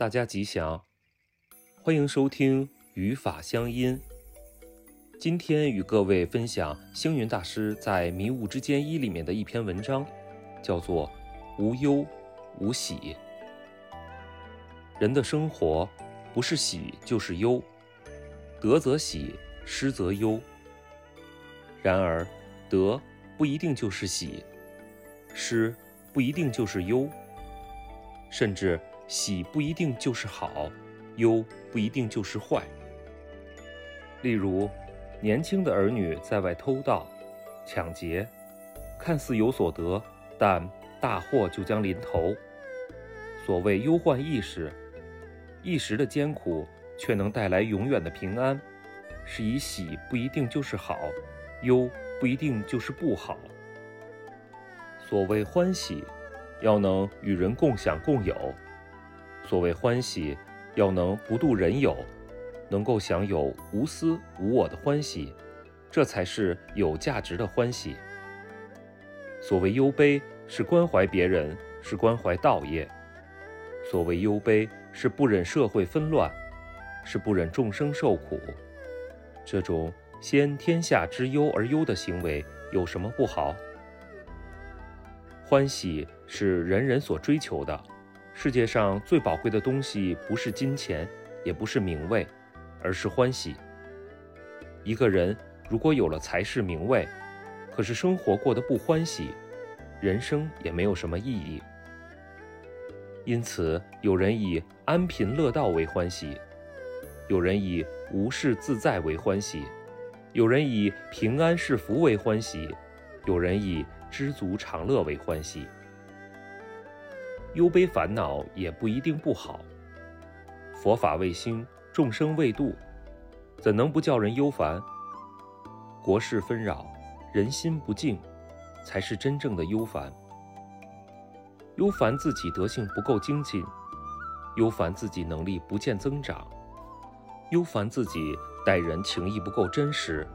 大家吉祥，欢迎收听语法乡音。今天与各位分享星云大师在《迷雾之间一》里面的一篇文章，叫做《无忧无喜》。人的生活不是喜就是忧，得则喜，失则忧。然而，得不一定就是喜，失不一定就是忧，甚至。喜不一定就是好，忧不一定就是坏。例如，年轻的儿女在外偷盗、抢劫，看似有所得，但大祸就将临头。所谓忧患意识，一时的艰苦却能带来永远的平安，是以喜不一定就是好，忧不一定就是不好。所谓欢喜，要能与人共享共有。所谓欢喜，要能不度人有，能够享有无私无我的欢喜，这才是有价值的欢喜。所谓忧悲，是关怀别人，是关怀道业。所谓忧悲，是不忍社会纷乱，是不忍众生受苦。这种先天下之忧而忧的行为，有什么不好？欢喜是人人所追求的。世界上最宝贵的东西，不是金钱，也不是名位，而是欢喜。一个人如果有了财势名位，可是生活过得不欢喜，人生也没有什么意义。因此，有人以安贫乐道为欢喜，有人以无事自在为欢喜，有人以平安是福为欢喜，有人以知足常乐为欢喜。忧悲烦恼也不一定不好。佛法未兴，众生未度，怎能不叫人忧烦？国事纷扰，人心不静，才是真正的忧烦。忧烦自己德性不够精进，忧烦自己能力不见增长，忧烦自己待人情谊不够真实，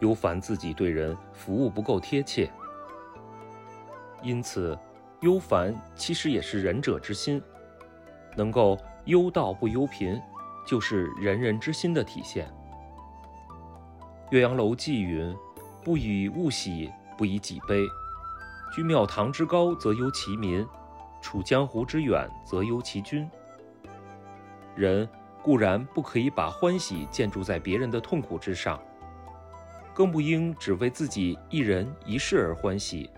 忧烦自己对人服务不够贴切。因此。忧烦其实也是仁者之心，能够忧道不忧贫，就是仁人之心的体现。《岳阳楼记》云：“不以物喜，不以己悲。居庙堂之高则忧其民，处江湖之远则忧其君。”人固然不可以把欢喜建筑在别人的痛苦之上，更不应只为自己一人一事而欢喜。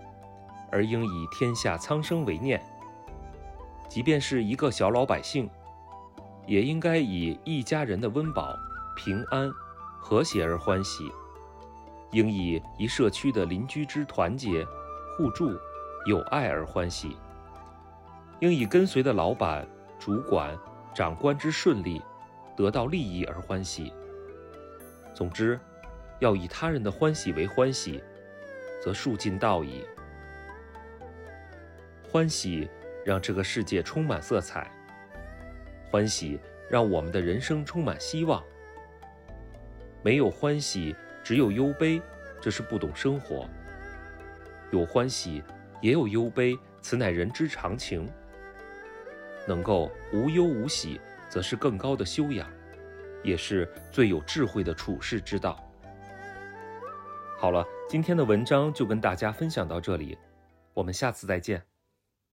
而应以天下苍生为念，即便是一个小老百姓，也应该以一家人的温饱、平安、和谐而欢喜；应以一社区的邻居之团结、互助、友爱而欢喜；应以跟随的老板、主管、长官之顺利、得到利益而欢喜。总之，要以他人的欢喜为欢喜，则数尽道矣。欢喜让这个世界充满色彩，欢喜让我们的人生充满希望。没有欢喜，只有忧悲，这是不懂生活；有欢喜，也有忧悲，此乃人之常情。能够无忧无喜，则是更高的修养，也是最有智慧的处世之道。好了，今天的文章就跟大家分享到这里，我们下次再见。